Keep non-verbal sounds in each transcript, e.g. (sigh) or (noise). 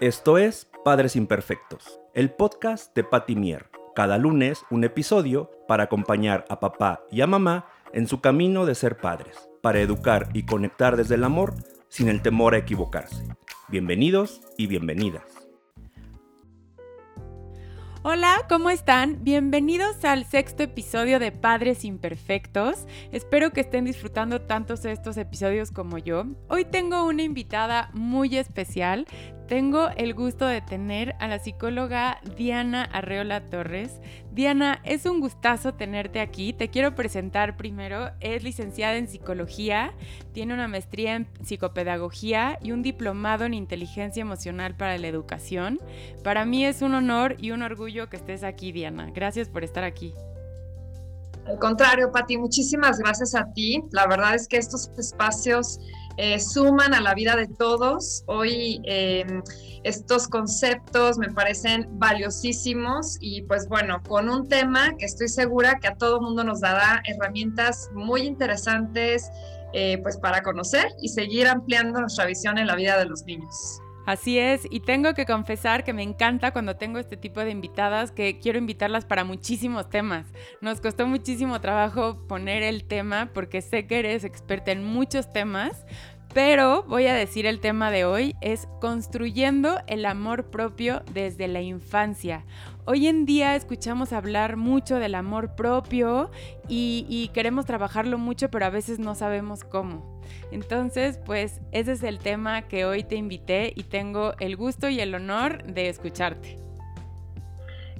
Esto es Padres Imperfectos, el podcast de Patty Mier. Cada lunes un episodio para acompañar a papá y a mamá en su camino de ser padres, para educar y conectar desde el amor sin el temor a equivocarse. Bienvenidos y bienvenidas. Hola, ¿cómo están? Bienvenidos al sexto episodio de Padres Imperfectos. Espero que estén disfrutando tantos estos episodios como yo. Hoy tengo una invitada muy especial. Tengo el gusto de tener a la psicóloga Diana Arreola Torres. Diana, es un gustazo tenerte aquí. Te quiero presentar primero. Es licenciada en psicología, tiene una maestría en psicopedagogía y un diplomado en inteligencia emocional para la educación. Para mí es un honor y un orgullo que estés aquí, Diana. Gracias por estar aquí. Al contrario, Pati, muchísimas gracias a ti. La verdad es que estos espacios eh, suman a la vida de todos. Hoy em, estos conceptos me parecen valiosísimos y pues bueno, con un tema que estoy segura que a todo mundo nos dará herramientas muy interesantes eh, pues para conocer y seguir ampliando nuestra visión en la vida de los niños. Así es, y tengo que confesar que me encanta cuando tengo este tipo de invitadas, que quiero invitarlas para muchísimos temas. Nos costó muchísimo trabajo poner el tema porque sé que eres experta en muchos temas, pero voy a decir el tema de hoy es construyendo el amor propio desde la infancia. Hoy en día escuchamos hablar mucho del amor propio y, y, queremos trabajarlo mucho, pero a veces no sabemos cómo. Entonces, pues ese es el tema que hoy te invité y tengo el gusto y el honor de escucharte.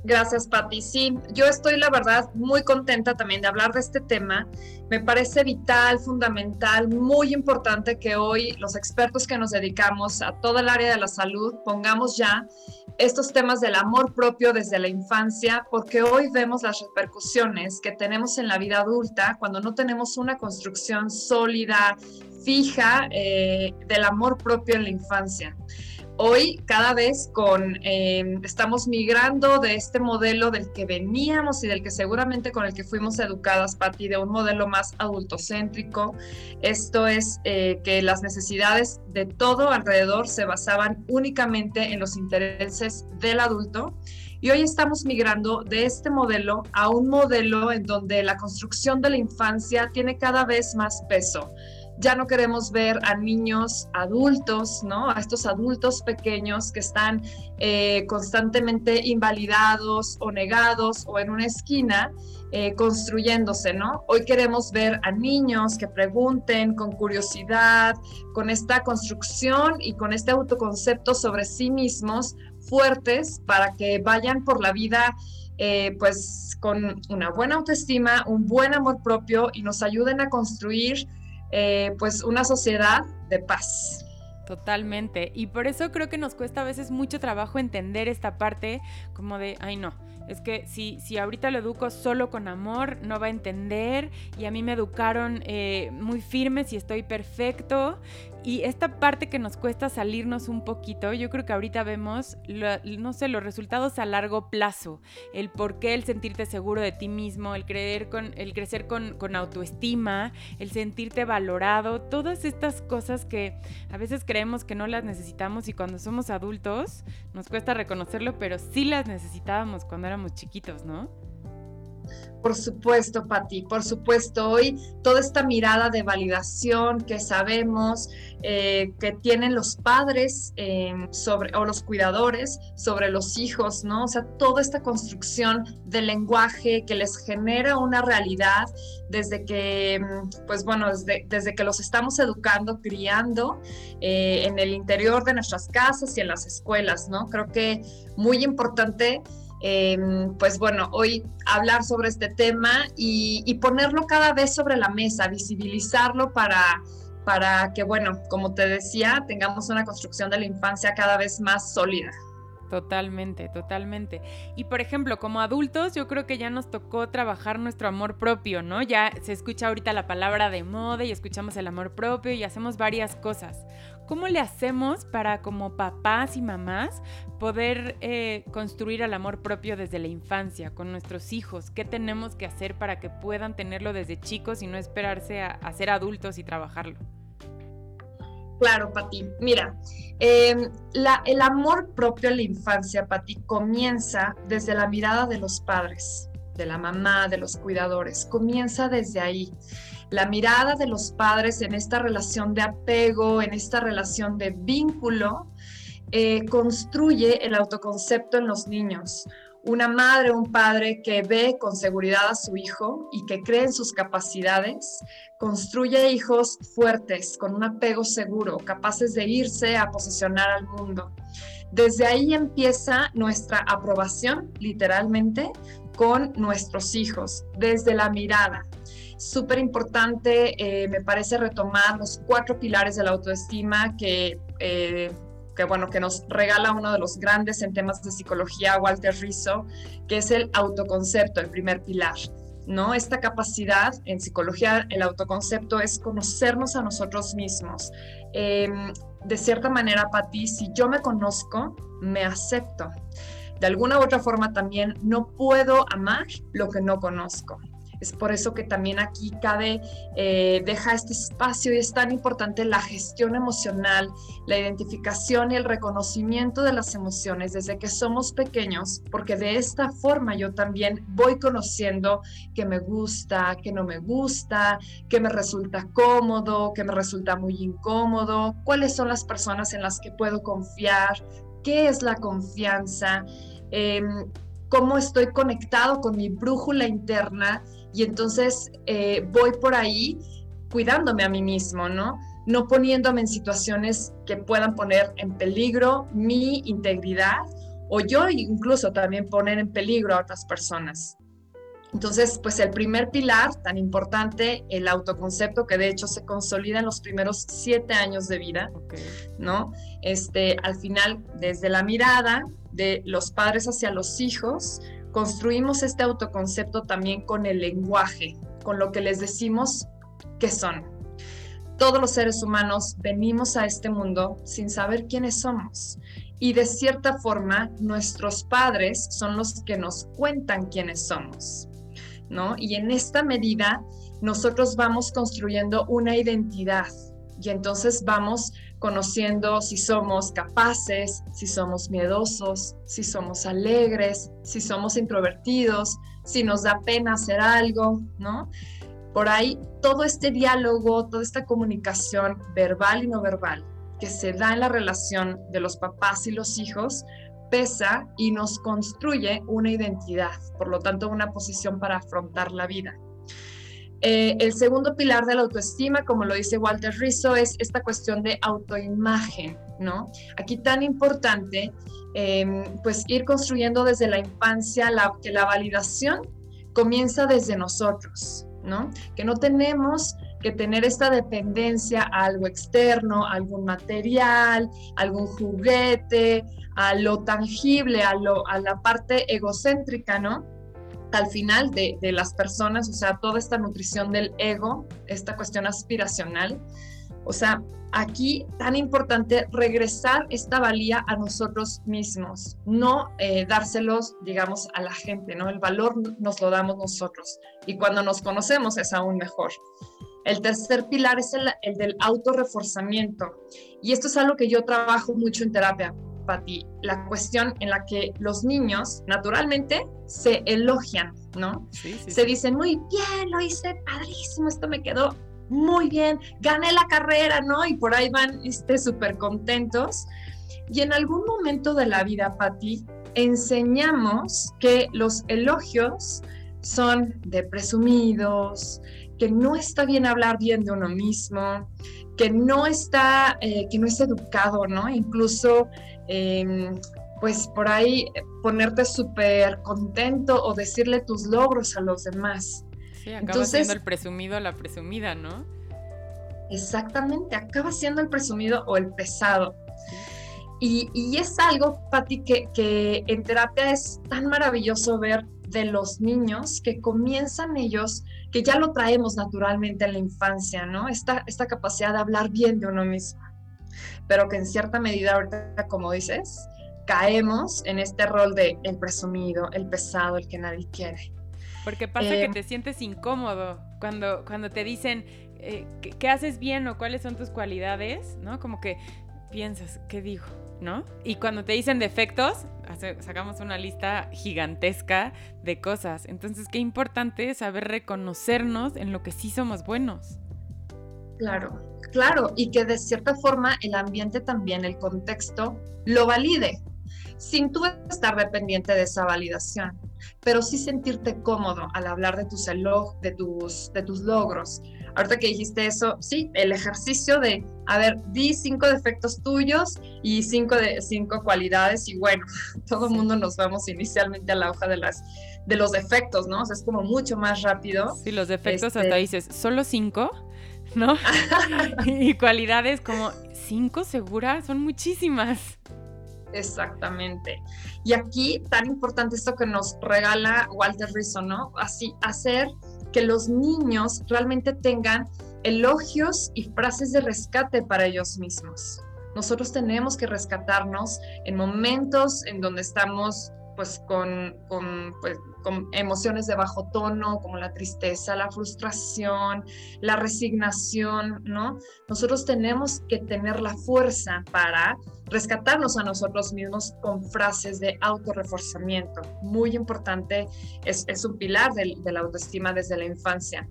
Gracias, Patti. Sí, yo estoy, la verdad, muy contenta también de hablar de este tema. Me parece vital, fundamental, muy importante que hoy los expertos que nos dedicamos a toda el área de la salud pongamos ya estos temas del amor propio desde la infancia, porque hoy vemos las repercusiones que tenemos en la vida adulta cuando no tenemos una construcción sólida, fija eh, del amor propio en la infancia. Hoy cada vez con em, estamos migrando de este modelo del que veníamos y del que seguramente con el que fuimos educadas, Patti, de un modelo más adultocéntrico. Esto es eh, que las necesidades de todo alrededor se basaban únicamente en los intereses del adulto. Y hoy estamos migrando de este modelo a un modelo en donde la construcción de la infancia tiene cada vez más peso ya no queremos ver a niños adultos, ¿no? A estos adultos pequeños que están eh, constantemente invalidados o negados o en una esquina eh, construyéndose, ¿no? Hoy queremos ver a niños que pregunten con curiosidad, con esta construcción y con este autoconcepto sobre sí mismos fuertes para que vayan por la vida eh, pues con una buena autoestima, un buen amor propio y nos ayuden a construir eh, pues una sociedad de paz. Totalmente. Y por eso creo que nos cuesta a veces mucho trabajo entender esta parte como de, ay no, es que si, si ahorita lo educo solo con amor, no va a entender. Y a mí me educaron eh, muy firmes y estoy perfecto. Y esta parte que nos cuesta salirnos un poquito, yo creo que ahorita vemos, no sé, los resultados a largo plazo. El por qué el sentirte seguro de ti mismo, el, creer con, el crecer con, con autoestima, el sentirte valorado, todas estas cosas que a veces creemos que no las necesitamos y cuando somos adultos nos cuesta reconocerlo, pero sí las necesitábamos cuando éramos chiquitos, ¿no? Por supuesto, Pati, por supuesto. Hoy toda esta mirada de validación que sabemos eh, que tienen los padres em, sobre, o los cuidadores sobre los hijos, ¿no? O sea, toda esta construcción del lenguaje que les genera una realidad desde que, em, pues bueno, desde, desde que los estamos educando, criando eh, en el interior de nuestras casas y en las escuelas, ¿no? Creo que muy importante Em, pues bueno, hoy hablar sobre este tema y, ponerlo cada vez sobre la mesa, visibilizarlo para, para que, bueno, como te decía, tengamos una construcción de la infancia cada vez más sólida. Totalmente, totalmente. Y por ejemplo, como adultos, yo creo que ya nos tocó trabajar nuestro amor propio, ¿no? Ya se escucha ahorita la palabra de moda y escuchamos el amor propio y hacemos varias cosas. ¿Cómo le hacemos para como papás y mamás poder eh, construir el amor propio desde la infancia con nuestros hijos? ¿Qué tenemos que hacer para que puedan tenerlo desde chicos y no esperarse a ser adultos y trabajarlo? claro, Pati. Mira, em, el amor propio en la infancia, Pati, comienza desde la mirada de los padres, de la mamá, de los cuidadores. Comienza desde ahí. La mirada de los padres en esta relación de apego, en esta relación de vínculo, eh, construye el autoconcepto en los niños una madre un padre que ve con seguridad a su hijo y que cree en sus capacidades, construye hijos fuertes, con un apego seguro, capaces de irse a posicionar al mundo. Desde ahí empieza nuestra aprobación, literalmente, con nuestros hijos, desde la mirada. Súper importante, eh, me parece retomar los cuatro pilares de la autoestima que eh, que bueno, que nos regala uno de los grandes en temas de psicología, Walter Rizzo, que es el autoconcepto, el primer pilar. ¿no? Esta capacidad en psicología, el autoconcepto es conocernos a nosotros mismos. Em, de cierta manera, Pati, si yo me conozco, me acepto. De alguna u otra forma también no puedo amar lo que no conozco. Es por eso que también aquí cabe, eh, deja este espacio y es tan importante la gestión emocional, la identificación y el reconocimiento de las emociones desde que somos pequeños, porque de esta forma yo también voy conociendo que me gusta, que no me gusta, que me resulta cómodo, que me resulta muy incómodo, cuáles son las personas en las que puedo confiar, qué es la confianza. Em, cómo estoy conectado con mi brújula interna y entonces eh, voy por ahí cuidándome a mí mismo, ¿no? No poniéndome en situaciones que puedan poner en peligro mi integridad o yo incluso también poner en peligro a otras personas. Entonces, pues el primer pilar tan importante, el autoconcepto, que de hecho se consolida en los primeros siete años de vida, ¿no? Este, al final, desde la mirada de los padres hacia los hijos, construimos este autoconcepto también con el lenguaje, con lo que les decimos que son. Todos los seres humanos venimos a este mundo sin saber quiénes somos y de cierta forma nuestros padres son los que nos cuentan quiénes somos, ¿no? Y en esta medida nosotros vamos construyendo una identidad y entonces vamos conociendo si somos capaces, si somos miedosos, si somos alegres, si somos introvertidos, si nos da pena hacer algo, ¿no? Por ahí todo este diálogo, toda esta comunicación verbal y no verbal que se da en la relación de los papás y los hijos pesa y nos construye una identidad, por lo tanto una posición para afrontar la vida. Eh, el segundo pilar de la autoestima, como lo dice Walter Rizzo, es esta cuestión de autoimagen, ¿no? Aquí tan importante, em, pues ir construyendo desde la infancia la, que la validación comienza desde nosotros, ¿no? Que no tenemos que tener esta dependencia a algo externo, a algún material, algún juguete, a lo tangible, a, lo, a la parte egocéntrica, ¿no? Al final de, las personas, o sea, toda esta nutrición del ego, esta cuestión aspiracional. O sea, aquí tan importante regresar esta valía a nosotros mismos, no eh, dárselos, digamos, a la gente, ¿no? El valor nos lo damos nosotros y cuando nos conocemos es aún mejor. El tercer pilar es el, el del autorreforzamiento y esto es algo que yo trabajo mucho en terapia Pati, la cuestión en la que los niños naturalmente se elogian, ¿no? se dicen, muy bien, lo hice padrísimo, esto me quedó muy bien, gané la carrera, ¿no? Y por ahí van súper este, contentos. Y en algún momento de la vida, Pati, enseñamos que los elogios son de presumidos, que no está bien hablar bien de uno mismo, que no está, eh, que no es educado, ¿no? Incluso Em, pues por ahí ponerte súper contento o decirle tus logros a los demás. Sí, acaba siendo el presumido la presumida, ¿no? Exactamente, acaba siendo el presumido o el pesado. Y, y, es algo, Pati, que, que en terapia es tan maravilloso ver de los niños que comienzan ellos, que ya lo traemos naturalmente en la infancia, ¿no? Esta, esta capacidad de hablar bien de uno mismo pero que en cierta medida ahorita, como dices, caemos en este rol de el presumido, el pesado, el que nadie quiere. Porque pasa que eh, te sientes incómodo cuando, cuando te dicen eh, ¿qué, haces bien o cuáles son tus cualidades, ¿no? Como que piensas, ¿qué digo? ¿No? Y cuando te dicen defectos, sacamos una lista gigantesca de cosas. Entonces, qué importante es saber reconocernos en lo que sí somos buenos. Claro, claro, y que de cierta forma el ambiente también, el contexto, lo valide, sin tú estar dependiente de esa validación, pero sí sentirte cómodo al hablar de tus, de tus, de tus logros. Ahorita que dijiste eso, sí, el ejercicio de, a ver, di cinco defectos tuyos y cinco, de, cinco cualidades y bueno, (laughs) todo el mundo nos vamos inicialmente a la hoja de, las, de los defectos, ¿no? O sea, es como mucho más rápido. Sí, los defectos hasta este dices, ¿solo cinco? ¿No? (laughs) y cualidades como cinco segura, son muchísimas. Exactamente. Y aquí tan importante esto que nos regala Walter Rizzo, ¿no? Así, hacer que los niños realmente tengan elogios y frases de rescate para ellos mismos. Nosotros tenemos que rescatarnos en momentos en donde estamos pues con, pues, con, emociones de bajo tono, como la tristeza, la frustración, la resignación, ¿no? Nosotros tenemos que tener la fuerza para rescatarnos a nosotros mismos con frases de autorreforzamiento. Muy importante, es, es un pilar de, de la autoestima desde la infancia.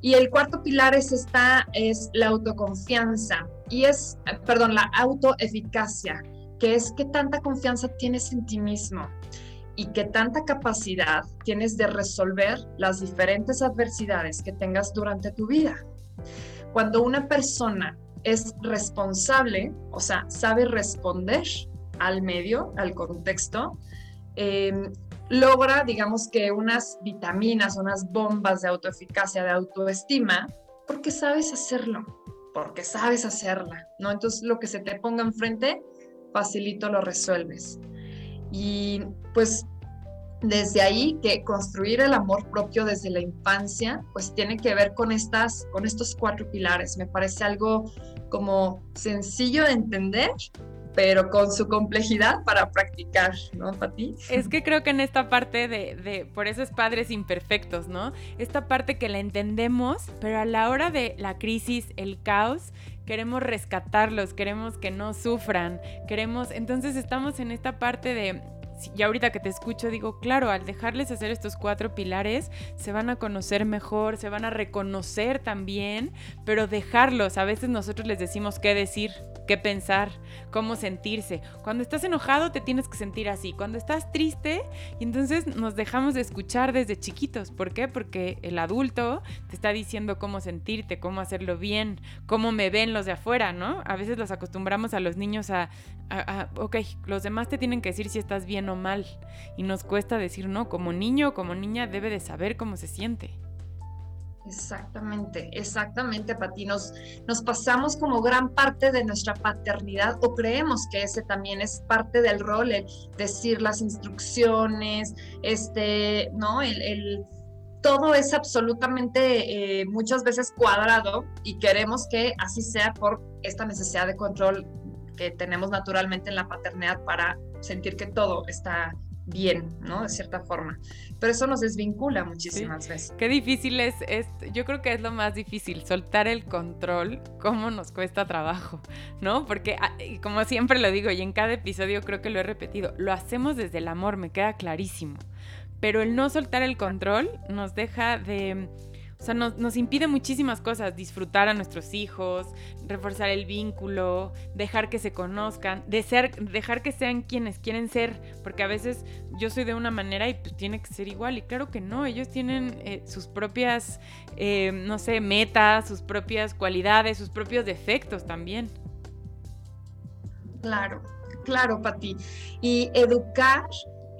Y el cuarto pilar es esta, es la autoconfianza y es, perdón, la autoeficacia que es qué tanta confianza tienes en ti mismo y qué tanta capacidad tienes de resolver las diferentes adversidades que tengas durante tu vida. Cuando una persona es responsable, o sea, sabe responder al medio, al contexto, em, logra, digamos que unas vitaminas, unas bombas de autoeficacia, de autoestima, porque sabes hacerlo, porque sabes hacerla, ¿no? Entonces, lo que se te ponga enfrente, facilito lo resuelves. Y pues desde ahí que construir el amor propio desde la infancia, pues tiene que ver con estas, con estos cuatro pilares. Me parece algo como sencillo de entender, pero con su complejidad para practicar, ¿no, Pati? Es que creo que en esta parte de, de, por eso es padres imperfectos, ¿no? Esta parte que la entendemos, pero a la hora de la crisis, el caos, queremos rescatarlos, queremos que no sufran, queremos, entonces estamos en esta parte de y ahorita que te escucho digo, claro, al dejarles hacer estos cuatro pilares, se van a conocer mejor, se van a reconocer también, pero dejarlos, a veces nosotros les decimos qué decir, qué pensar, cómo sentirse. Cuando estás enojado te tienes que sentir así, cuando estás triste, y entonces nos dejamos de escuchar desde chiquitos. ¿Por qué? Porque el adulto te está diciendo cómo sentirte, cómo hacerlo bien, cómo me ven los de afuera, ¿no? A veces los acostumbramos a los niños a, a, ok, los demás te tienen que decir si estás bien o mal, y nos cuesta decir no, como niño o como niña debe de saber cómo se siente. Exactamente, exactamente, Pati. Nos, nos pasamos como gran parte de nuestra paternidad o creemos que ese también es parte del rol, el decir las instrucciones, este, ¿no? El, todo es absolutamente eh, muchas veces cuadrado y queremos que así sea por esta necesidad de control que tenemos naturalmente en la paternidad para sentir que todo está bien, ¿no? De cierta forma. Pero eso nos desvincula muchísimas veces. Qué difícil es, es, yo creo que es lo más difícil, soltar el control, cómo nos cuesta trabajo, ¿no? Porque ah, como siempre lo digo y en cada episodio creo que lo he repetido, lo hacemos desde el amor, me queda clarísimo. Pero el no soltar el control nos deja de o sea, nos, impide muchísimas cosas, disfrutar a nuestros hijos, reforzar el vínculo, dejar que se conozcan, dejar que sean quienes quieren ser, porque a veces yo soy de una manera y pues tiene que ser igual, y claro que no, ellos tienen eh, sus propias, eh, no sé, metas, sus propias cualidades, sus propios defectos también. Claro, claro, Pati. Y educar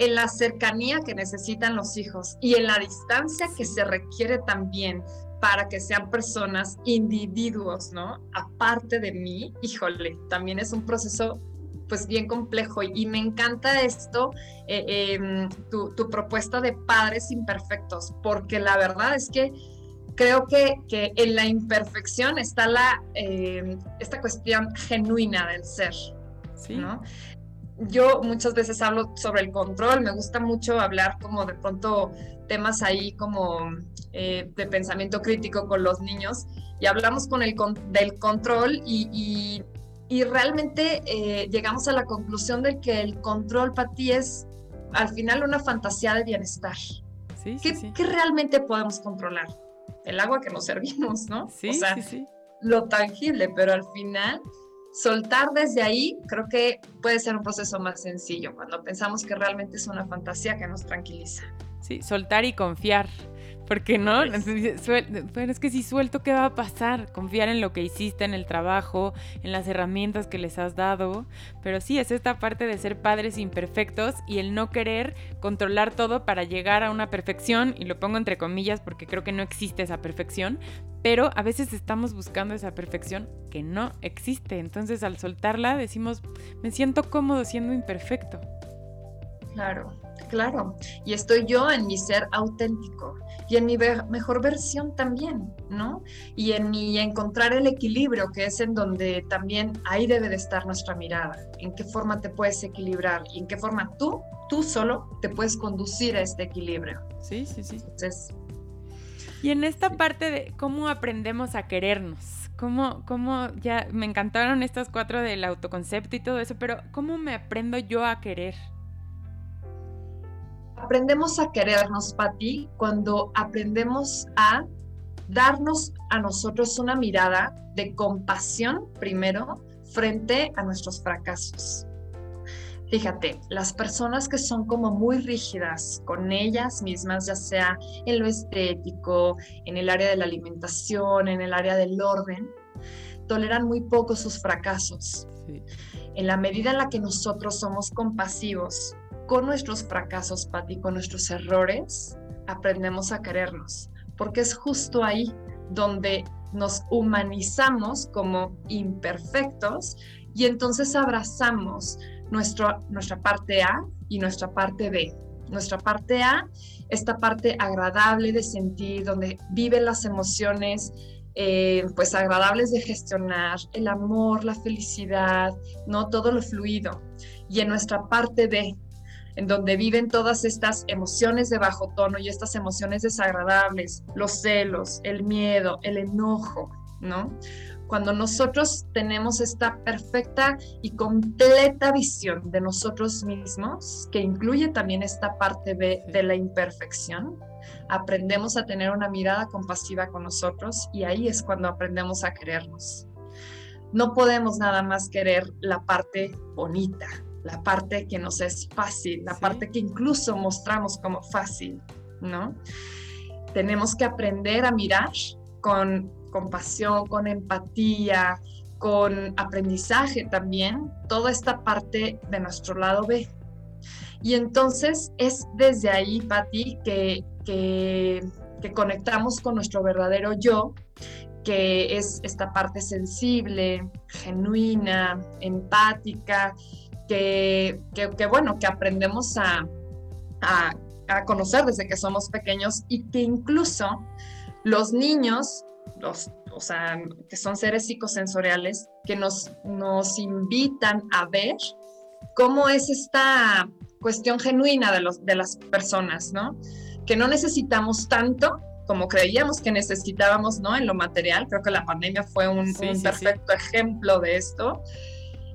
en la cercanía que necesitan los hijos y en la distancia que se requiere también para que sean personas, individuos, ¿no? Aparte de mí, híjole, también es un proceso pues bien complejo y, me encanta esto, eh, em, tu, propuesta de padres imperfectos, porque la verdad es que creo que, que en la imperfección está la, em, esta cuestión genuina del ser, ¿Sí? ¿no? Yo muchas veces hablo sobre el control, me gusta mucho hablar como de pronto temas ahí como eh, de pensamiento crítico con los niños y hablamos con el del control y, y, realmente eh, llegamos a la conclusión de que el control para ti es al final una fantasía de bienestar. Sí, ¿Qué, sí, ¿Qué, realmente podemos controlar? El agua que nos servimos, ¿no? Sí, o sea, sí, lo tangible, pero al final soltar desde ahí creo que puede ser un proceso más sencillo cuando pensamos que realmente es una fantasía que nos tranquiliza. Sí, soltar y confiar. Porque no, pero es que si suelto, ¿qué va a pasar? Confiar en lo que hiciste, en el trabajo, en las herramientas que les has dado. Pero sí, es esta parte de ser padres imperfectos y el no querer controlar todo para llegar a una perfección, y lo pongo entre comillas porque creo que no existe esa perfección, pero a veces estamos buscando esa perfección que no existe. Entonces al soltarla decimos, me siento cómodo siendo imperfecto. Claro, claro. Y estoy yo en mi ser auténtico y en mi mejor versión también, ¿no? Y en mi encontrar el equilibrio, que es en donde también ahí debe de estar nuestra mirada. En qué forma te puedes equilibrar y en qué forma tú, tú solo, te puedes conducir a este equilibrio. Sí, sí, sí. Entonces. Y en esta parte de cómo aprendemos a querernos. ¿Cómo, ¿Cómo, ya me encantaron estas cuatro del autoconcepto y todo eso, pero ¿cómo me aprendo yo a querer? Aprendemos a querernos, Pati, cuando aprendemos a darnos a nosotros una mirada de compasión primero frente a nuestros fracasos. Fíjate, las personas que son como muy rígidas con ellas mismas, ya sea en lo estético, en el área de la alimentación, en el área del orden, toleran muy poco sus fracasos. En la medida en la que nosotros somos compasivos con nuestros fracasos, Pati, con nuestros errores, aprendemos a querernos, porque es justo ahí donde nos humanizamos como imperfectos y entonces abrazamos nuestro, nuestra parte A y nuestra parte B. Nuestra parte A, esta parte agradable de sentir, donde viven las emociones eh, pues agradables de gestionar, el amor, la felicidad, no todo lo fluido. Y en nuestra parte B, en donde viven todas estas emociones de bajo tono y estas emociones desagradables, los celos, el miedo, el enojo, ¿no? Cuando nosotros tenemos esta perfecta y completa visión de nosotros mismos, que incluye también esta parte de, de la imperfección, aprendemos a tener una mirada compasiva con nosotros y ahí es cuando aprendemos a querernos. No podemos nada más querer la parte bonita, la parte que nos es fácil, la parte que incluso mostramos como fácil, ¿no? Tenemos que aprender a mirar con compasión, con empatía, con aprendizaje también, toda esta parte de nuestro lado B. Y entonces es desde ahí, Patti, que, que, que conectamos con nuestro verdadero yo, que es esta parte sensible, genuina, empática, que, bueno, que aprendemos a, a, conocer desde que somos pequeños y que incluso los niños, los, o sea, que son seres psicosensoriales, que nos, nos invitan a ver cómo es esta cuestión genuina de, los, de las personas, ¿no? Que no necesitamos tanto como creíamos que necesitábamos, ¿no? En lo material, creo que la pandemia fue un, perfecto ejemplo de esto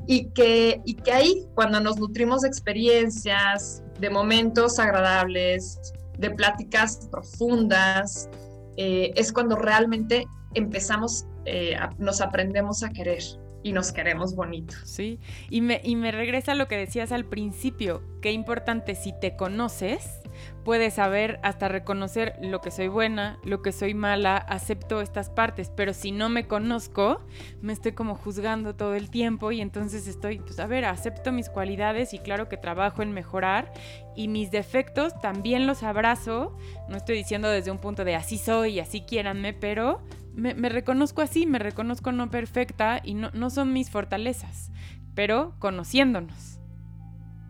y que, y que ahí, cuando nos nutrimos de experiencias, de momentos agradables, de pláticas profundas, eh, es cuando realmente empezamos, eh, nos aprendemos a querer y nos queremos bonito. Sí, y me, y me regresa a lo que decías al principio, qué importante si te conoces, puedes saber hasta reconocer lo que soy buena, lo que soy mala, acepto estas partes, pero si no me conozco, me estoy como juzgando todo el tiempo y entonces estoy, pues a ver, acepto mis cualidades y claro que trabajo en mejorar y mis defectos también los abrazo, no estoy diciendo desde un punto de así soy, así quiéranme, pero me, reconozco así, me reconozco no perfecta y no son mis fortalezas, pero conociéndonos.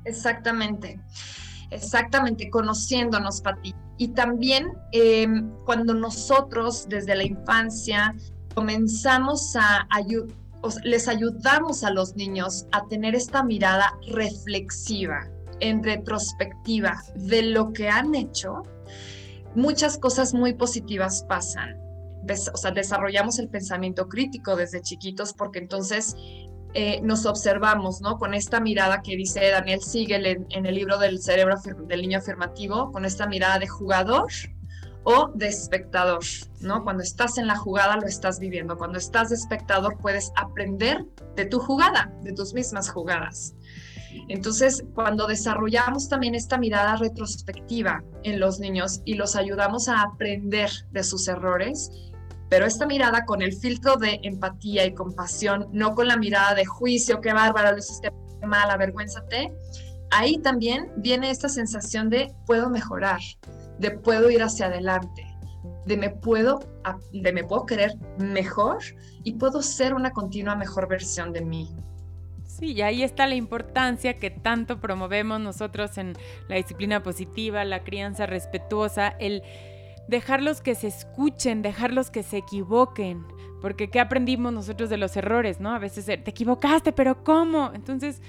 Exactamente. Exactamente, conociéndonos, Pati. Y también em, cuando nosotros desde la infancia comenzamos a les ayudamos a los niños a tener esta mirada reflexiva, en retrospectiva de lo que han hecho, muchas cosas muy positivas pasan. O sea, desarrollamos el pensamiento crítico desde chiquitos porque entonces eh, nos observamos, ¿no? Con esta mirada que dice Daniel Siegel en, el libro del cerebro del niño afirmativo, con esta mirada de jugador o de espectador, ¿no? Cuando estás en la jugada lo estás viviendo, cuando estás de espectador puedes aprender de tu jugada, de tus mismas jugadas. Entonces, cuando desarrollamos también esta mirada retrospectiva en los niños y los ayudamos a aprender de sus errores, pero esta mirada con el filtro de empatía y compasión, no con la mirada de juicio, qué bárbaro, lo hiciste mal, avergüénzate, ahí también viene esta sensación de puedo mejorar, de puedo ir hacia adelante, de me puedo, de me puedo querer mejor y puedo ser una continua mejor versión de mí. Sí, y ahí está la importancia que tanto promovemos nosotros en la disciplina positiva, la crianza respetuosa, el dejarlos que se escuchen, dejarlos que se equivoquen. Porque ¿qué aprendimos nosotros de los errores, no? A veces te equivocaste, pero ¿cómo? Entonces,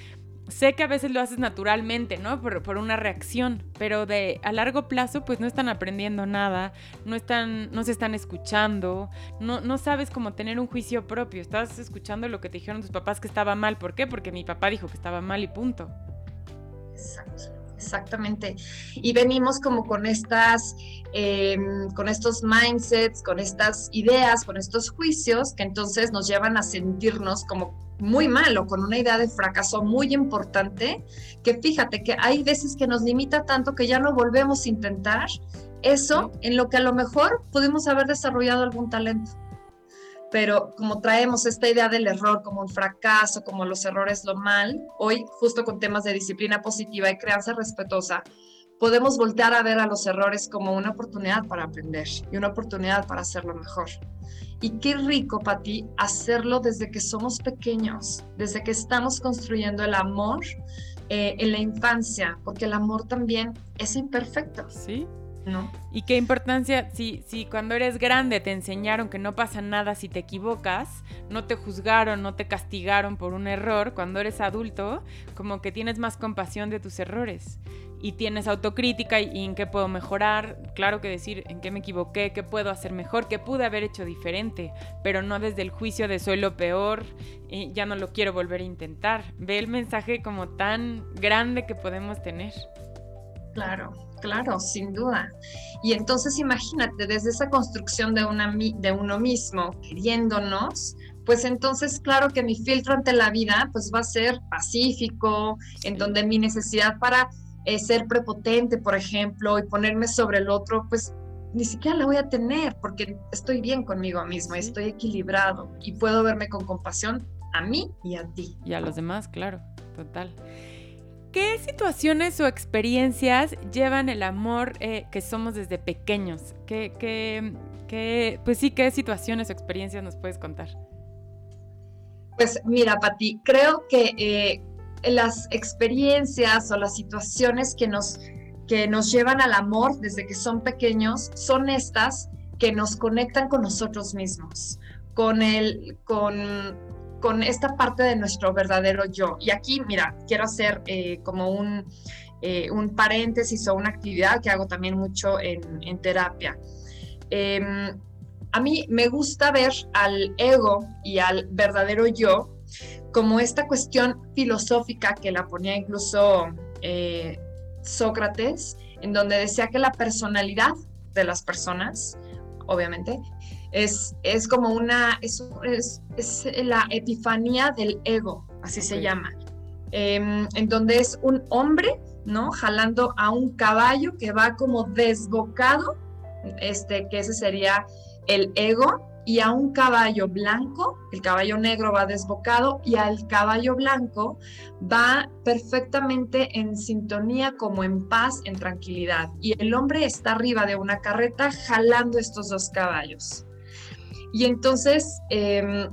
sé que a veces lo haces naturalmente, ¿no? Por, por, una reacción, pero de a largo plazo, pues no están aprendiendo nada, no están, no se están escuchando, no, no sabes cómo tener un juicio propio. Estás escuchando lo que te dijeron tus papás que estaba mal. ¿Por qué? Porque mi papá dijo que estaba mal y punto. Exacto exactamente. Y venimos como con estas, em, con estos mindsets, con estas ideas, con estos juicios que entonces nos llevan a sentirnos como muy mal o con una idea de fracaso muy importante, que fíjate que hay veces que nos limita tanto que ya no volvemos a intentar eso en lo que a lo mejor pudimos haber desarrollado algún talento pero como traemos esta idea del error como un fracaso, como los errores lo mal, hoy justo con temas de disciplina positiva y crianza respetuosa, podemos voltear a ver a los errores como una oportunidad para aprender y una oportunidad para hacerlo mejor. Y qué rico, Pati, hacerlo desde que somos pequeños, desde que estamos construyendo el amor eh, en la infancia, porque el amor también es imperfecto. Sí, y qué importancia, si, si cuando eres grande te enseñaron que no pasa nada si te equivocas, no te juzgaron, no te castigaron por un error, cuando eres adulto, como que tienes más compasión de tus errores y tienes autocrítica y, en qué puedo mejorar, claro que decir en qué me equivoqué, qué puedo hacer mejor, qué pude haber hecho diferente, pero no desde el juicio de soy lo peor, y ya no lo quiero volver a intentar. Ve el mensaje como tan grande que podemos tener. Claro, claro, sin duda. Y entonces imagínate, desde esa construcción de, una, de uno mismo, queriéndonos, pues entonces claro que mi filtro ante la vida pues va a ser pacífico, en donde mi necesidad para eh, ser prepotente, por ejemplo, y ponerme sobre el otro, pues ni siquiera la voy a tener porque estoy bien conmigo mismo, estoy equilibrado y puedo verme con compasión a mí y a ti. Y a los demás, claro, total. ¿Qué situaciones o experiencias llevan el amor eh, que somos desde pequeños? ¿Qué, qué, pues sí, ¿qué situaciones o experiencias nos puedes contar? Pues mira, Pati, creo que eh, las experiencias o las situaciones que nos, que nos llevan al amor desde que son pequeños son estas que nos conectan con nosotros mismos, con el, con con esta parte de nuestro verdadero yo. Y aquí, mira, quiero hacer eh, como un, eh, un, paréntesis o una actividad que hago también mucho en, terapia. Em, a mí me gusta ver al ego y al verdadero yo como esta cuestión filosófica que la ponía incluso eh, Sócrates, en donde decía que la personalidad de las personas, obviamente, es, es como una, es, es, la epifanía del ego, así se llama, em, en donde es un hombre, ¿no? Jalando a un caballo que va como desbocado, este, que ese sería el ego, y a un caballo blanco, el caballo negro va desbocado y al caballo blanco va perfectamente en sintonía, como en paz, en tranquilidad. Y el hombre está arriba de una carreta jalando estos dos caballos. Y entonces em,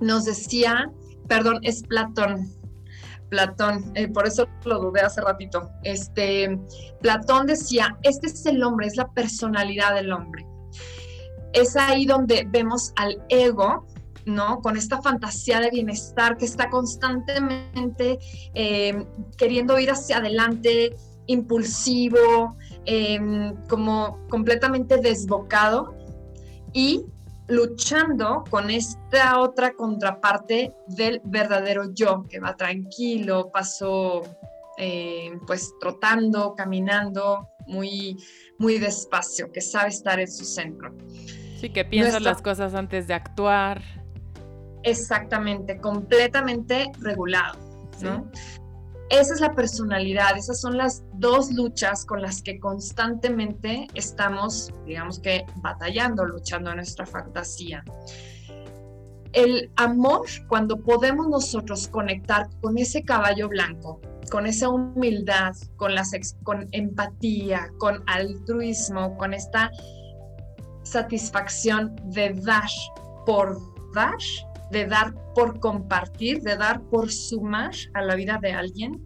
nos decía, perdón, es Platón, Platón, eh, por eso lo dudé hace ratito. Este, Platón decía, este es el hombre, es la personalidad del hombre. Es ahí donde vemos al ego, ¿no? Con esta fantasía de bienestar que está constantemente em, queriendo ir hacia adelante, impulsivo, em, como completamente desbocado y luchando con esta otra contraparte del verdadero yo, que va tranquilo, pasó eh, pues trotando, caminando muy, muy despacio, que sabe estar en su centro. Sí, que piensa las cosas antes de actuar. Exactamente, completamente regulado. Esa es la personalidad, esas son las dos luchas con las que constantemente estamos, digamos que, batallando, luchando en nuestra fantasía. El amor, cuando podemos nosotros conectar con ese caballo blanco, con esa humildad, con, las, con empatía, con altruismo, con esta satisfacción de dar por dar, de dar por compartir, de dar por sumar a la vida de alguien,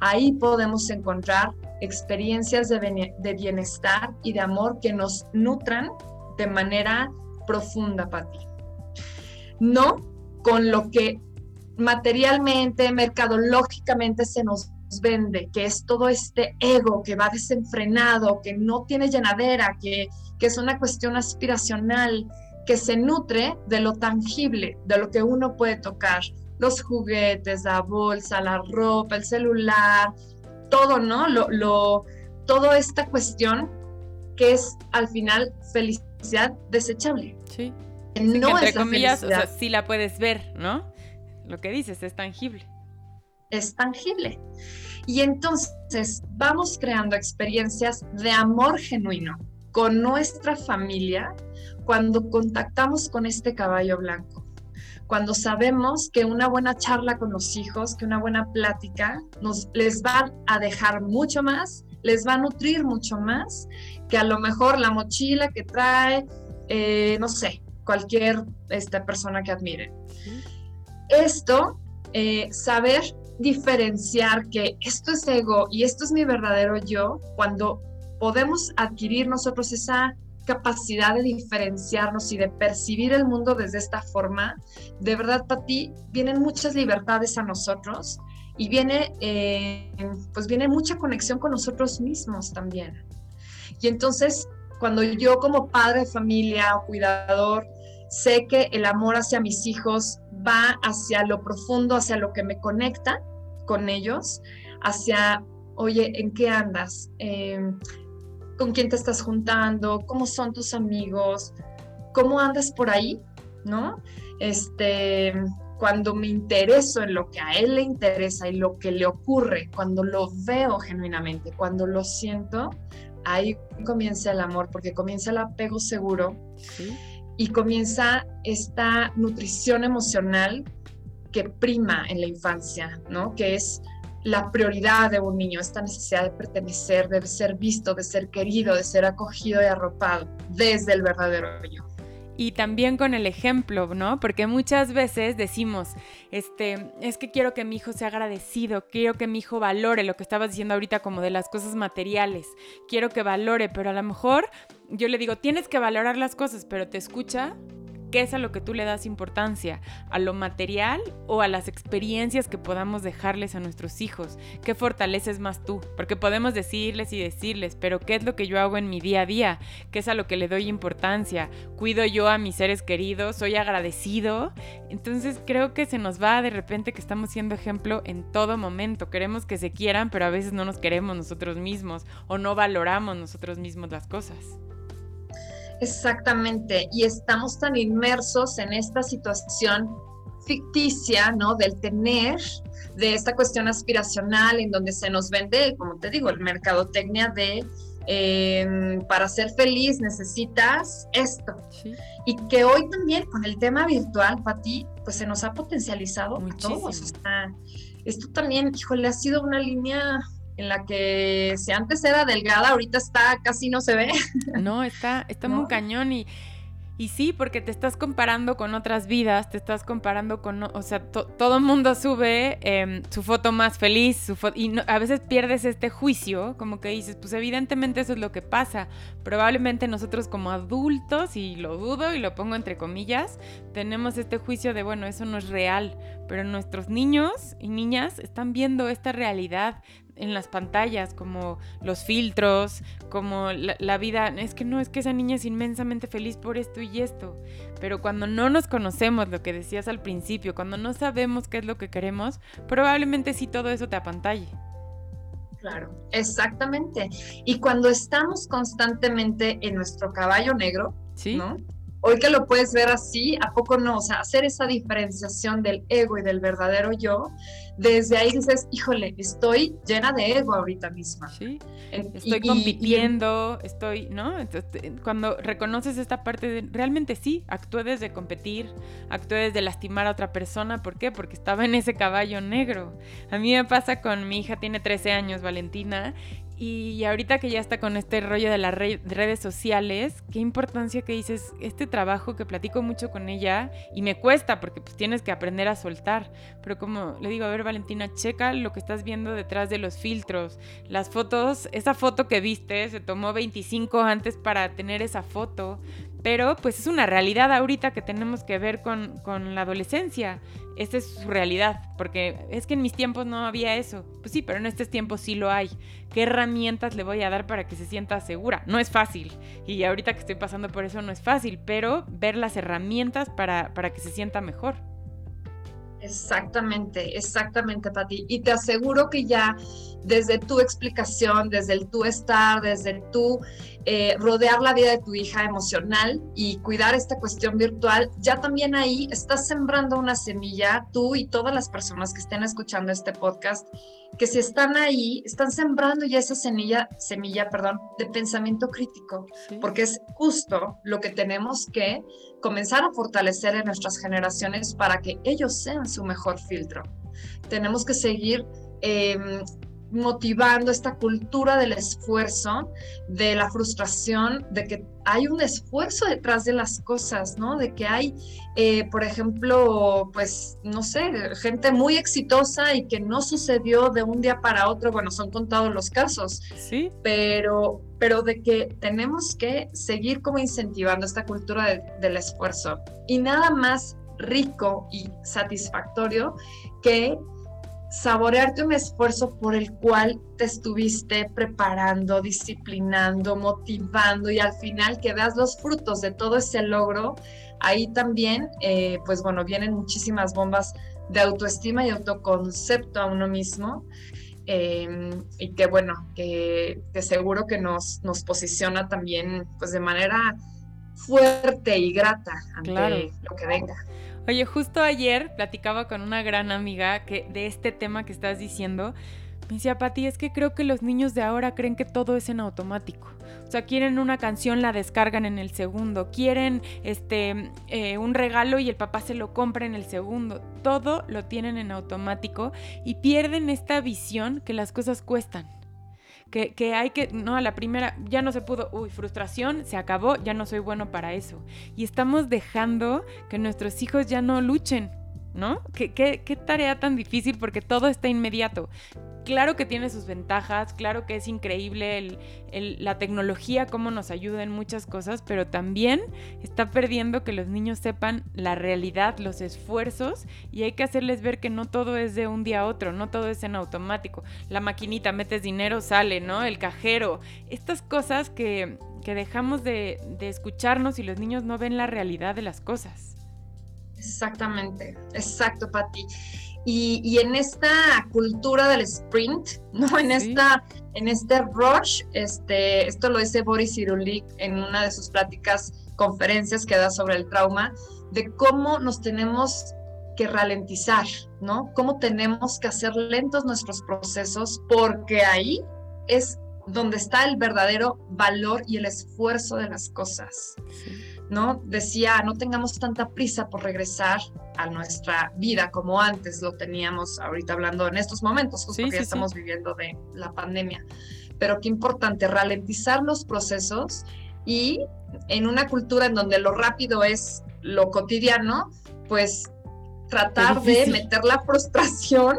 ahí podemos encontrar experiencias de, bienestar y de amor que nos nutran de manera profunda para ti. No con lo que materialmente, mercadológicamente se nos vende, que es todo este ego que va desenfrenado, que no tiene llenadera, que, que es una cuestión aspiracional, que se nutre de lo tangible, de lo que uno puede tocar, los juguetes, la bolsa, la ropa, el celular, todo, ¿no? Lo, lo, toda esta cuestión que es al final felicidad desechable. Sí. No entre comillas, o sea, sí la puedes ver, ¿no? Lo que dices es tangible. Es tangible. Y entonces vamos creando experiencias de amor genuino con nuestra familia cuando contactamos con este caballo blanco, cuando sabemos que una buena charla con los hijos, que una buena plática nos les va a dejar mucho más, les va a nutrir mucho más que a lo mejor la mochila que trae, eh, no sé, cualquier esta persona que admire. Esto, eh, saber diferenciar que esto es ego y esto es mi verdadero yo, cuando podemos adquirir nosotros esa capacidad de diferenciarnos y de percibir el mundo desde esta forma, de verdad, para ti, vienen muchas libertades a nosotros y viene, eh, pues viene mucha conexión con nosotros mismos también. Y entonces, cuando yo como padre de familia o cuidador, sé que el amor hacia mis hijos va hacia lo profundo, hacia lo que me conecta con ellos, hacia, oye, ¿en qué andas? Eh, con quién te estás juntando, cómo son tus amigos, cómo andas por ahí, ¿no? Este, cuando me intereso en lo que a él le interesa y lo que le ocurre, cuando lo veo genuinamente, cuando lo siento, ahí comienza el amor, porque comienza el apego seguro y comienza esta nutrición emocional que prima en la infancia, ¿no? Que es la prioridad de un niño, esta necesidad de pertenecer, de ser visto, de ser querido, de ser acogido y arropado desde el verdadero yo. Y también con el ejemplo, ¿no? Porque muchas veces decimos, este, es que quiero que mi hijo sea agradecido, quiero que mi hijo valore lo que estabas diciendo ahorita como de las cosas materiales, quiero que valore, pero a lo mejor yo le digo, tienes que valorar las cosas, pero te escucha ¿Qué es a lo que tú le das importancia? ¿A lo material o a las experiencias que podamos dejarles a nuestros hijos? ¿Qué fortaleces más tú? Porque podemos decirles y decirles, pero ¿qué es lo que yo hago en mi día a día? ¿Qué es a lo que le doy importancia? ¿Cuido yo a mis seres queridos? ¿Soy agradecido? Entonces creo que se nos va de repente que estamos siendo ejemplo en todo momento. Queremos que se quieran, pero a veces no nos queremos nosotros mismos o no valoramos nosotros mismos las cosas. Exactamente, y estamos tan inmersos en esta situación ficticia, ¿no? Del tener, de esta cuestión aspiracional en donde se nos vende, como te digo, el mercadotecnia de em, para ser feliz necesitas esto. Y que hoy también con el tema virtual, Pati, pues se nos ha potencializado Muchísimo. a todos. esto también, híjole, ha sido una línea en la que si antes era delgada, ahorita está casi no se ve. (laughs) No, está, está muy cañón y, y sí, porque te estás comparando con otras vidas, te estás comparando con, o sea, todo el mundo sube em, su foto más feliz, su y a veces pierdes este juicio, como que dices, pues evidentemente eso es lo que pasa. Probablemente nosotros como adultos, y lo dudo y lo pongo entre comillas, tenemos este juicio de, bueno, eso no es real, pero nuestros niños y niñas están viendo esta realidad en las pantallas, como los filtros, como la, vida, es que no, es que esa niña es inmensamente feliz por esto y esto, pero cuando no nos conocemos, lo que decías al principio, cuando no sabemos qué es lo que queremos, probablemente sí todo eso te apantalle. Claro, exactamente. Y cuando estamos constantemente en nuestro caballo negro, ¿Sí? ¿no? Hoy que lo puedes ver así, ¿a poco no? O sea, hacer esa diferenciación del ego y del verdadero yo, desde ahí dices, híjole, estoy llena de ego ahorita misma. Sí, estoy compitiendo, estoy, ¿no? Entonces, cuando reconoces esta parte de, realmente sí, actué desde competir, actué desde lastimar a otra persona, ¿por qué? Porque estaba en ese caballo negro. A mí me pasa con mi hija, tiene 13 años, Valentina, y ahorita que ya está con este rollo de las redes sociales, qué importancia que dices, este trabajo que platico mucho con ella y me cuesta porque pues tienes que aprender a soltar. Pero como le digo, a ver Valentina, checa lo que estás viendo detrás de los filtros. Las fotos, esa foto que viste se tomó 25 antes para tener esa foto. Pero pues es una realidad ahorita que tenemos que ver con, la adolescencia. Esta es su realidad, porque es que en mis tiempos no había eso. Pues sí, pero en estos tiempos sí lo hay. ¿Qué herramientas le voy a dar para que se sienta segura? No es fácil. Y ahorita que estoy pasando por eso no es fácil, pero ver las herramientas para, para que se sienta mejor. Exactamente, exactamente, Pati. Y te aseguro que ya desde tu explicación, desde el tu estar, desde el tu eh, rodear la vida de tu hija emocional y cuidar esta cuestión virtual, ya también ahí estás sembrando una semilla, tú y todas las personas que estén escuchando este podcast, que si están ahí, están sembrando ya esa semilla, semilla, perdón, de pensamiento crítico, porque es justo lo que tenemos que comenzar a fortalecer en nuestras generaciones para que ellos sean su mejor filtro. Tenemos que seguir eh, motivando esta cultura del esfuerzo, de la frustración, de que hay un esfuerzo detrás de las cosas, ¿no? De que hay, eh, por ejemplo, pues, no sé, gente muy exitosa y que no sucedió de un día para otro, bueno, son contados los casos, sí, pero, pero de que tenemos que seguir como incentivando esta cultura del esfuerzo. Y nada más rico y satisfactorio que saborearte un esfuerzo por el cual te estuviste preparando, disciplinando, motivando y al final que veas los frutos de todo ese logro, ahí también, eh, pues bueno, vienen muchísimas bombas de autoestima y autoconcepto a uno mismo. Em, y que bueno, que, seguro que nos, nos posiciona también pues de manera fuerte y grata ante lo que venga. Oye, justo ayer platicaba con una gran amiga que de este tema que estás diciendo. Me decía, Pati, es que creo que los niños de ahora creen que todo es en automático. O sea, quieren una canción, la descargan en el segundo. Quieren este, eh, un regalo y el papá se lo compra en el segundo. Todo lo tienen en automático y pierden esta visión que las cosas cuestan que, hay que, no, a la primera ya no se pudo, uy, frustración, se acabó, ya no soy bueno para eso. Y estamos dejando que nuestros hijos ya no luchen, ¿no? ¿Qué, tarea tan difícil porque todo está inmediato claro que tiene sus ventajas, claro que es increíble la tecnología, cómo nos ayuda en muchas cosas, pero también está perdiendo que los niños sepan la realidad, los esfuerzos, y hay que hacerles ver que no todo es de un día a otro, no todo es en automático. La maquinita, metes dinero, sale, ¿no? El cajero, estas cosas que, dejamos de, de escucharnos y los niños no ven la realidad de las cosas. Exactamente, exacto, Pati. Y, en esta cultura del sprint, (laughs) ¿no? En, esta, en este rush, este, esto lo dice Boris Irulik en una de sus pláticas, conferencias que da sobre el trauma, de cómo nos tenemos que ralentizar, ¿no? Cómo tenemos que hacer lentos nuestros procesos, porque ahí es donde está el verdadero valor y el esfuerzo de las cosas. ¿No? Decía, no tengamos tanta prisa por regresar a nuestra vida como antes lo teníamos ahorita hablando en estos momentos, justo porque ya estamos viviendo de la pandemia. Pero qué importante ralentizar los procesos y en una cultura en donde lo rápido es lo cotidiano, pues tratar de meter la frustración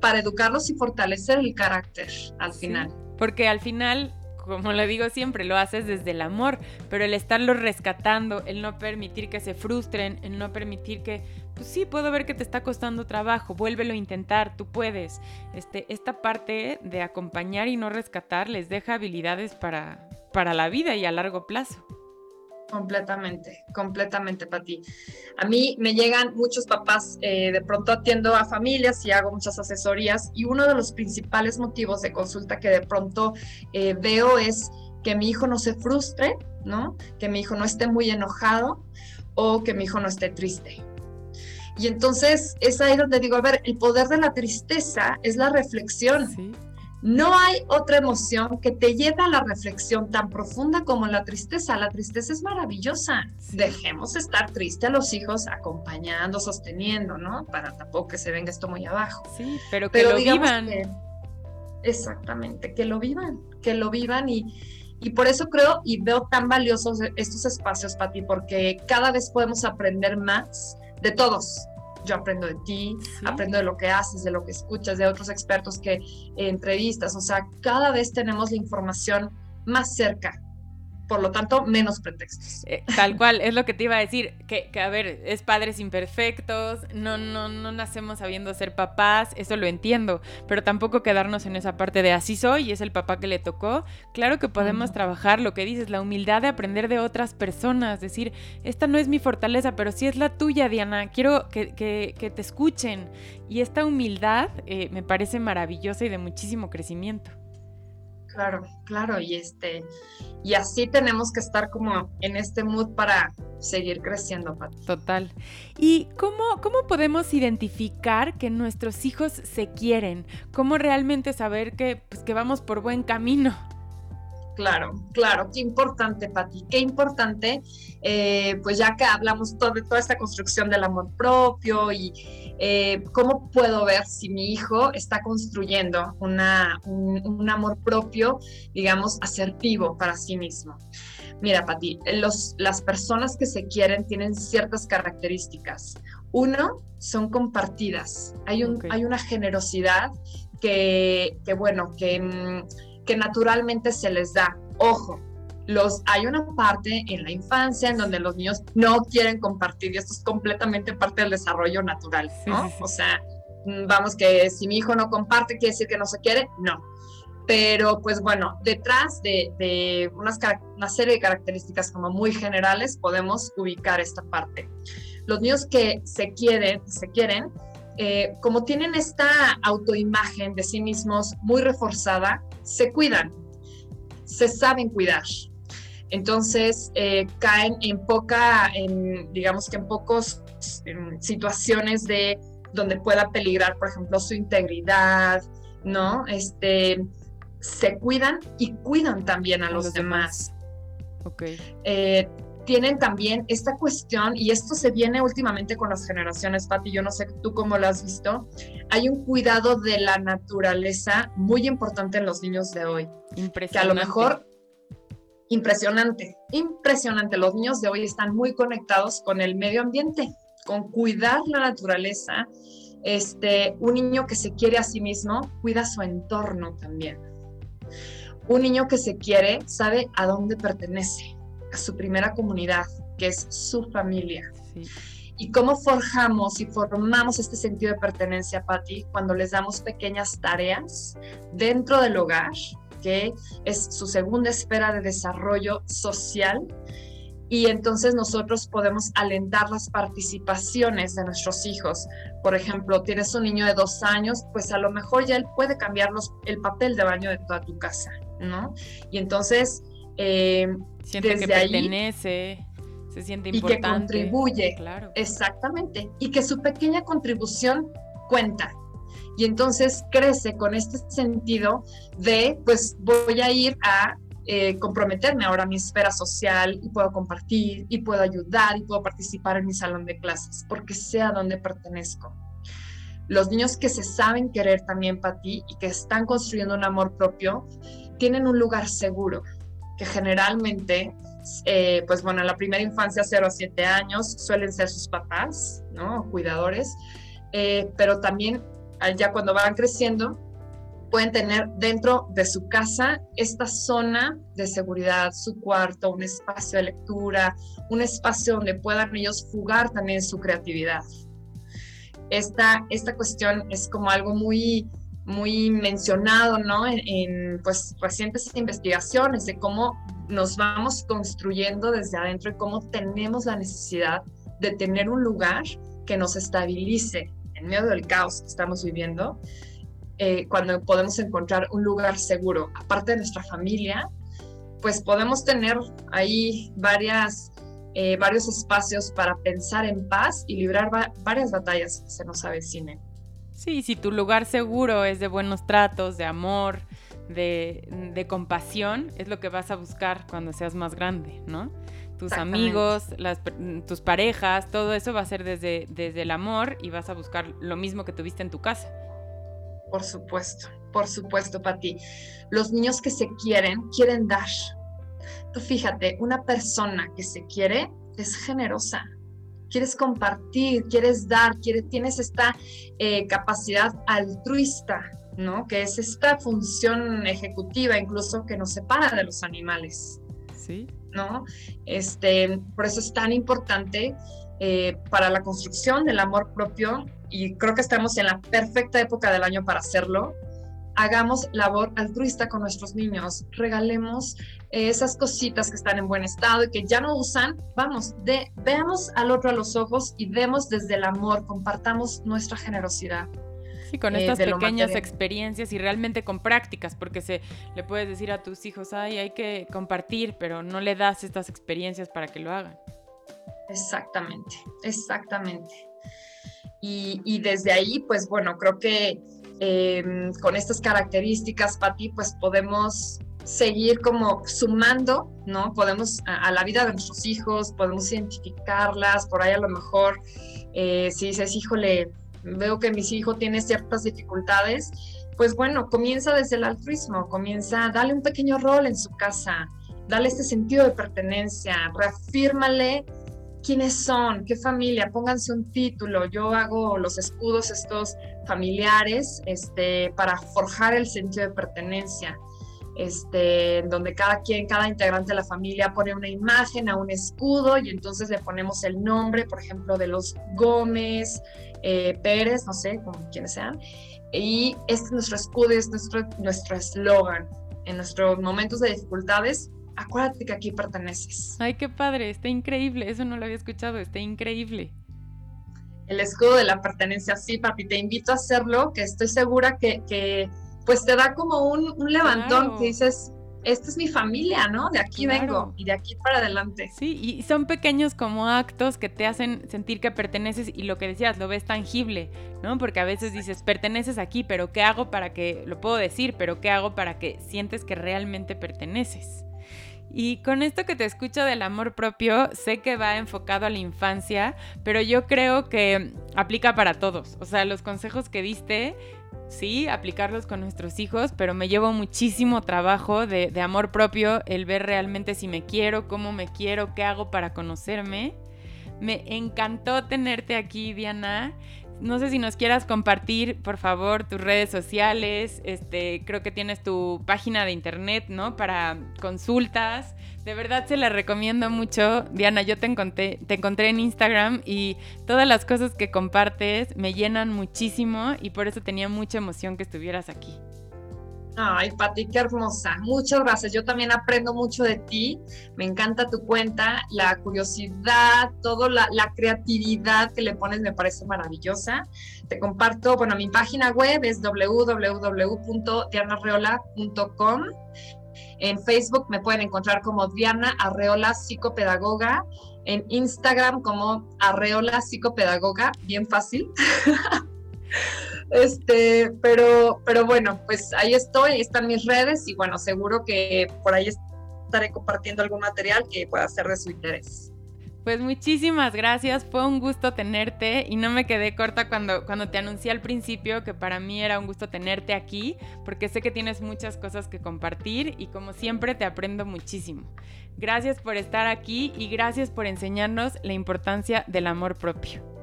para educarlos y fortalecer el carácter al final. Porque al final como le digo siempre, lo haces desde el amor, pero el estarlo rescatando, el no permitir que se frustren, el no permitir que pues sí, puedo ver que te está costando trabajo, vuélvelo a intentar, tú puedes. Este, esta parte de acompañar y no rescatar les deja habilidades para, para la vida y a largo plazo. Completamente, completamente, Pati. A mí me llegan muchos papás, eh, de pronto atiendo a familias y hago muchas asesorías y uno de los principales motivos de consulta que de pronto eh, veo es que mi hijo no se frustre, ¿no? Que mi hijo no esté muy enojado o que mi hijo no esté triste. Y entonces es ahí donde digo, a ver, el poder de la tristeza es la reflexión. Sí. No hay otra emoción que te lleve a la reflexión tan profunda como la tristeza. La tristeza es maravillosa. Dejemos estar triste a los hijos acompañando, sosteniendo, ¿no? Para tampoco que se venga esto muy abajo. Sí, pero que lo vivan. exactamente, que lo vivan, que lo vivan y, y por eso creo y veo tan valiosos estos espacios, Pati, porque cada vez podemos aprender más de todos, yo aprendo de ti, aprendo de lo que haces, de lo que escuchas, de otros expertos que entrevistas, o sea, cada vez tenemos la información más cerca por lo tanto, menos pretextos. Eh, tal cual, es lo que te iba a decir, que, a ver, es padres imperfectos, no, no, no nacemos sabiendo ser papás, eso lo entiendo, pero tampoco quedarnos en esa parte de así soy y es el papá que le tocó. Claro que podemos trabajar lo que dices, la humildad de aprender de otras personas, decir, esta no es mi fortaleza, pero sí es la tuya, Diana, quiero que, te escuchen. Y esta humildad eh, me parece maravillosa y de muchísimo crecimiento. Claro, claro, y este, y así tenemos que estar como en este mood para seguir creciendo, Pati. Total. ¿Y cómo, cómo podemos identificar que nuestros hijos se quieren? ¿Cómo realmente saber que, pues, que vamos por buen camino? Claro, claro, qué importante, Pati, qué importante, eh, pues ya que hablamos de toda esta construcción del amor propio y eh, cómo puedo ver si mi hijo está construyendo una, un, amor propio, digamos, asertivo para sí mismo. Mira, Pati, las personas que se quieren tienen ciertas características. Uno, son compartidas. Hay, un, hay una generosidad que, que bueno, que mm, que naturalmente se les da. Ojo, los, hay una parte en la infancia en donde los niños no quieren compartir y esto es completamente parte del desarrollo natural, ¿no? O sea, mm, vamos que si mi hijo no comparte, quiere decir que no se quiere, no. Pero pues bueno, detrás de, unas, una serie de características como muy generales podemos ubicar esta parte. Los niños que se quieren, se quieren, eh, como tienen esta autoimagen de sí mismos muy reforzada, se cuidan, se saben cuidar. Entonces eh, caen en poca, en, digamos que en pocos situaciones de donde pueda peligrar, por ejemplo, su integridad, ¿no? Este, se cuidan y cuidan también a, los, demás. Ok. Eh, tienen también esta cuestión, y esto se viene últimamente con las generaciones, Pati, yo no sé tú cómo lo has visto, hay un cuidado de la naturaleza muy importante en los niños de hoy. Impresionante. Que a lo mejor, impresionante, impresionante, los niños de hoy están muy conectados con el medio ambiente, con cuidar la naturaleza. Este, un niño que se quiere a sí mismo cuida su entorno también. Un niño que se quiere sabe a dónde pertenece a su primera comunidad, que es su familia. Y cómo forjamos y formamos este sentido de pertenencia, Patti, cuando les damos pequeñas tareas dentro del hogar, que es su segunda esfera de desarrollo social. Y entonces nosotros podemos alentar las participaciones de nuestros hijos. Por ejemplo, tienes un niño de dos años, pues a lo mejor ya él puede cambiar el papel de baño de toda tu casa, ¿no? Y entonces eh, siente que pertenece, se siente importante. Y que contribuye. Claro. Exactamente. Y que su pequeña contribución cuenta. Y entonces crece con este sentido de, pues voy a ir a eh, comprometerme ahora a mi esfera social y puedo compartir y puedo ayudar y puedo participar en mi salón de clases porque sé a dónde pertenezco. Los niños que se saben querer también para ti y que están construyendo un amor propio tienen un lugar seguro que generalmente, eh, pues bueno, en la primera infancia, 0 a 7 años, suelen ser sus papás, ¿no? Cuidadores, eh, pero también ya cuando van creciendo, pueden tener dentro de su casa esta zona de seguridad, su cuarto, un espacio de lectura, un espacio donde puedan ellos jugar también su creatividad. esta, esta cuestión es como algo muy, muy mencionado, ¿no? En, pues recientes investigaciones de cómo nos vamos construyendo desde adentro y cómo tenemos la necesidad de tener un lugar que nos estabilice en medio del caos que estamos viviendo, eh, cuando podemos encontrar un lugar seguro, aparte de nuestra familia, pues podemos tener ahí varias, eh, varios espacios para pensar en paz y librar varias batallas que se nos avecinen. Sí, si tu lugar seguro es de buenos tratos, de amor, de, compasión, es lo que vas a buscar cuando seas más grande, ¿no? Tus amigos, las, tus parejas, todo eso va a ser desde, desde el amor y vas a buscar lo mismo que tuviste en tu casa. Por supuesto, por supuesto, Pati. Los niños que se quieren, quieren dar. Tú fíjate, una persona que se quiere es generosa. Quieres compartir, quieres dar, quieres, tienes esta eh, capacidad altruista, ¿no? Que es esta función ejecutiva incluso que nos separa de los animales. Sí. ¿No? Este, por eso es tan importante eh, para la construcción del amor propio y creo que estamos en la perfecta época del año para hacerlo. Hagamos labor altruista con nuestros niños, regalemos eh, esas cositas que están en buen estado y que ya no usan. Vamos, de, veamos al otro a los ojos y demos desde el amor, compartamos nuestra generosidad. Sí, con eh, estas pequeñas experiencias y realmente con prácticas, porque se le puedes decir a tus hijos, ay, hay que compartir, pero no le das estas experiencias para que lo hagan. Exactamente, exactamente. Y, desde ahí, pues bueno, creo que em, con estas características, Pati, pues podemos seguir como sumando, ¿no? Podemos a, la vida de nuestros hijos, podemos identificarlas, por ahí a lo mejor, eh, si dices, híjole, veo que mi hijo tiene ciertas dificultades, pues bueno, comienza desde el altruismo, comienza, dale un pequeño rol en su casa, dale este sentido de pertenencia, reafírmale quiénes son, qué familia, pónganse un título. Yo hago los escudos estos familiares este, para forjar el sentido de pertenencia. Este, donde cada quien, cada integrante de la familia pone una imagen a un escudo y entonces le ponemos el nombre, por ejemplo, de los Gómez, eh, Pérez, no sé, como quienes sean. Y este es nuestro escudo, es nuestro eslogan. en nuestros momentos de dificultades, acuérdate que aquí perteneces. Ay, qué padre, está increíble, eso no lo había escuchado, está increíble. El escudo de la pertenencia, sí, papi, te invito a hacerlo, que estoy segura que, pues te da como un, levantón que dices, esta es mi familia, ¿no? De aquí vengo y de aquí para adelante. Sí, y son pequeños como actos que te hacen sentir que perteneces y lo que decías, lo ves tangible, ¿no? Porque a veces dices, perteneces aquí, pero ¿qué hago para que, lo puedo decir, pero ¿qué hago para que sientes que realmente perteneces? Y con esto que te escucho del amor propio, sé que va enfocado a la infancia, pero yo creo que aplica para todos. O sea, los consejos que diste, sí, aplicarlos con nuestros hijos, pero me llevo muchísimo trabajo de, amor propio, el ver realmente si me quiero, cómo me quiero, qué hago para conocerme. Me encantó tenerte aquí, Diana. No sé si nos quieras compartir, por favor, tus redes sociales. Este, creo que tienes tu página de internet, ¿no? Para consultas. De verdad se la recomiendo mucho. Diana, yo te encontré, te encontré en Instagram y todas las cosas que compartes me llenan muchísimo y por eso tenía mucha emoción que estuvieras aquí. Ay, Pati, qué hermosa. Muchas gracias. Yo también aprendo mucho de ti. Me encanta tu cuenta, la curiosidad, toda la, creatividad que le pones me parece maravillosa. Te comparto, bueno, mi página web es www.dianarreola.com. En Facebook me pueden encontrar como Diana Arreola Psicopedagoga. En Instagram como Arreola Psicopedagoga, bien fácil. (laughs) Este, pero, pero bueno, pues ahí estoy, ahí están mis redes y bueno, seguro que por ahí estaré compartiendo algún material que pueda ser de su interés. Pues muchísimas gracias, fue un gusto tenerte y no me quedé corta cuando, cuando te anuncié al principio que para mí era un gusto tenerte aquí porque sé que tienes muchas cosas que compartir y como siempre te aprendo muchísimo. Gracias por estar aquí y gracias por enseñarnos la importancia del amor propio.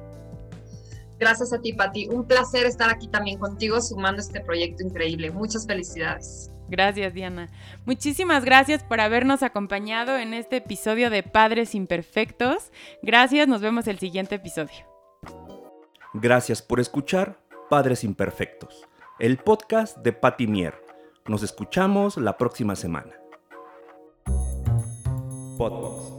Gracias a ti, Pati. Un placer estar aquí también contigo sumando este proyecto increíble. Muchas felicidades. Gracias, Diana. Muchísimas gracias por habernos acompañado en este episodio de Padres Imperfectos. Gracias, nos vemos el siguiente episodio. Gracias por escuchar Padres Imperfectos, el podcast de Patti Mier. Nos escuchamos la próxima semana. Podbox.